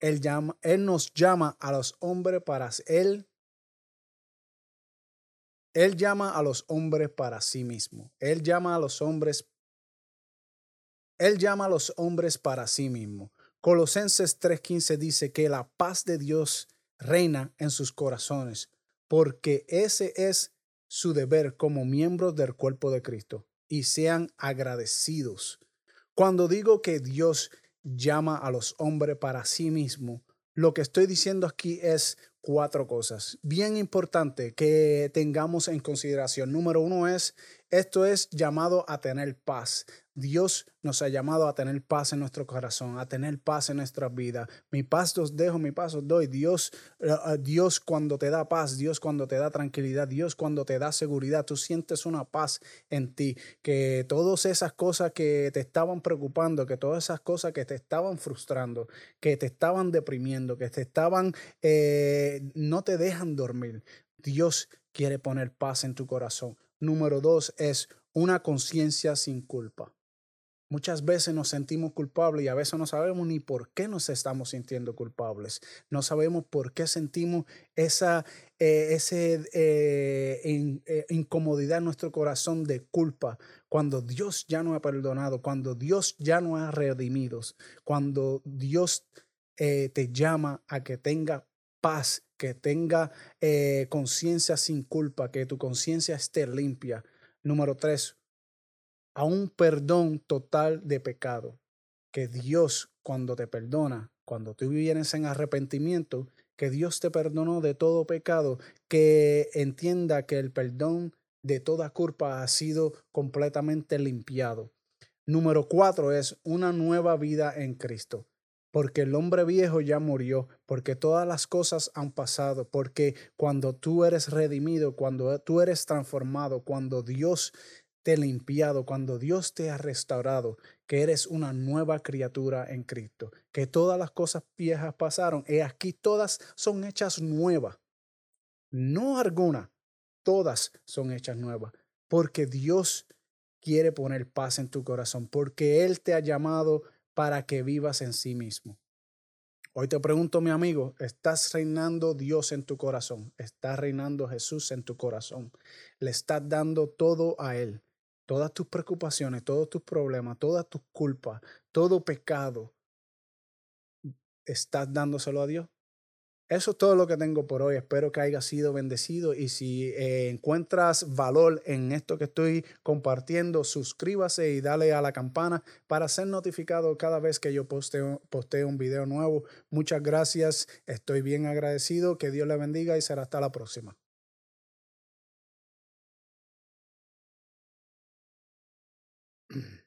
Él, llama, él nos llama a los hombres para él. Él llama a los hombres para sí mismo. Él llama a los hombres. Él llama a los hombres para sí mismo. Colosenses 3:15 dice que la paz de Dios reina en sus corazones, porque ese es su deber como miembros del cuerpo de Cristo, y sean agradecidos. Cuando digo que Dios llama a los hombres para sí mismo, lo que estoy diciendo aquí es cuatro cosas bien importante que tengamos en consideración. Número uno es, esto es llamado a tener paz. Dios nos ha llamado a tener paz en nuestro corazón, a tener paz en nuestra vida. Mi paz os dejo, mi paz os doy. Dios, eh, eh, Dios cuando te da paz, Dios cuando te da tranquilidad, Dios cuando te da seguridad, tú sientes una paz en ti. Que todas esas cosas que te estaban preocupando, que todas esas cosas que te estaban frustrando, que te estaban deprimiendo, que te estaban, eh, no te dejan dormir. Dios quiere poner paz en tu corazón. Número dos es una conciencia sin culpa. Muchas veces nos sentimos culpables y a veces no sabemos ni por qué nos estamos sintiendo culpables. No sabemos por qué sentimos esa eh, ese, eh, eh, incomodidad en nuestro corazón de culpa cuando Dios ya no ha perdonado, cuando Dios ya no ha redimido, cuando Dios te llama a que tenga paz, que tenga conciencia sin culpa, que tu conciencia esté limpia. Número tres, a un perdón total de pecado. Que Dios cuando te perdona, cuando tú vienes en arrepentimiento, que Dios te perdonó de todo pecado, que entienda que el perdón de toda culpa ha sido completamente limpiado. Número cuatro es una nueva vida en Cristo, porque el hombre viejo ya murió, porque todas las cosas han pasado, porque cuando tú eres redimido, cuando tú eres transformado, cuando Dios te limpiado, cuando Dios te ha restaurado, que eres una nueva criatura en Cristo, que todas las cosas viejas pasaron, y aquí todas son hechas nuevas. No alguna, todas son hechas nuevas, porque Dios quiere poner paz en tu corazón, porque Él te ha llamado para que vivas en sí mismo. Hoy te pregunto, mi amigo, ¿estás reinando Dios en tu corazón? ¿Está reinando Jesús en tu corazón? ¿Le estás dando todo a Él? todas tus preocupaciones, todos tus problemas, todas tus culpas, todo pecado, estás dándoselo a Dios. Eso es todo lo que tengo por hoy. Espero que haya sido bendecido y si eh, encuentras valor en esto que estoy compartiendo, suscríbase y dale a la campana para ser notificado cada vez que yo posteo, posteo un video nuevo. Muchas gracias. Estoy bien agradecido. Que Dios le bendiga y será hasta la próxima.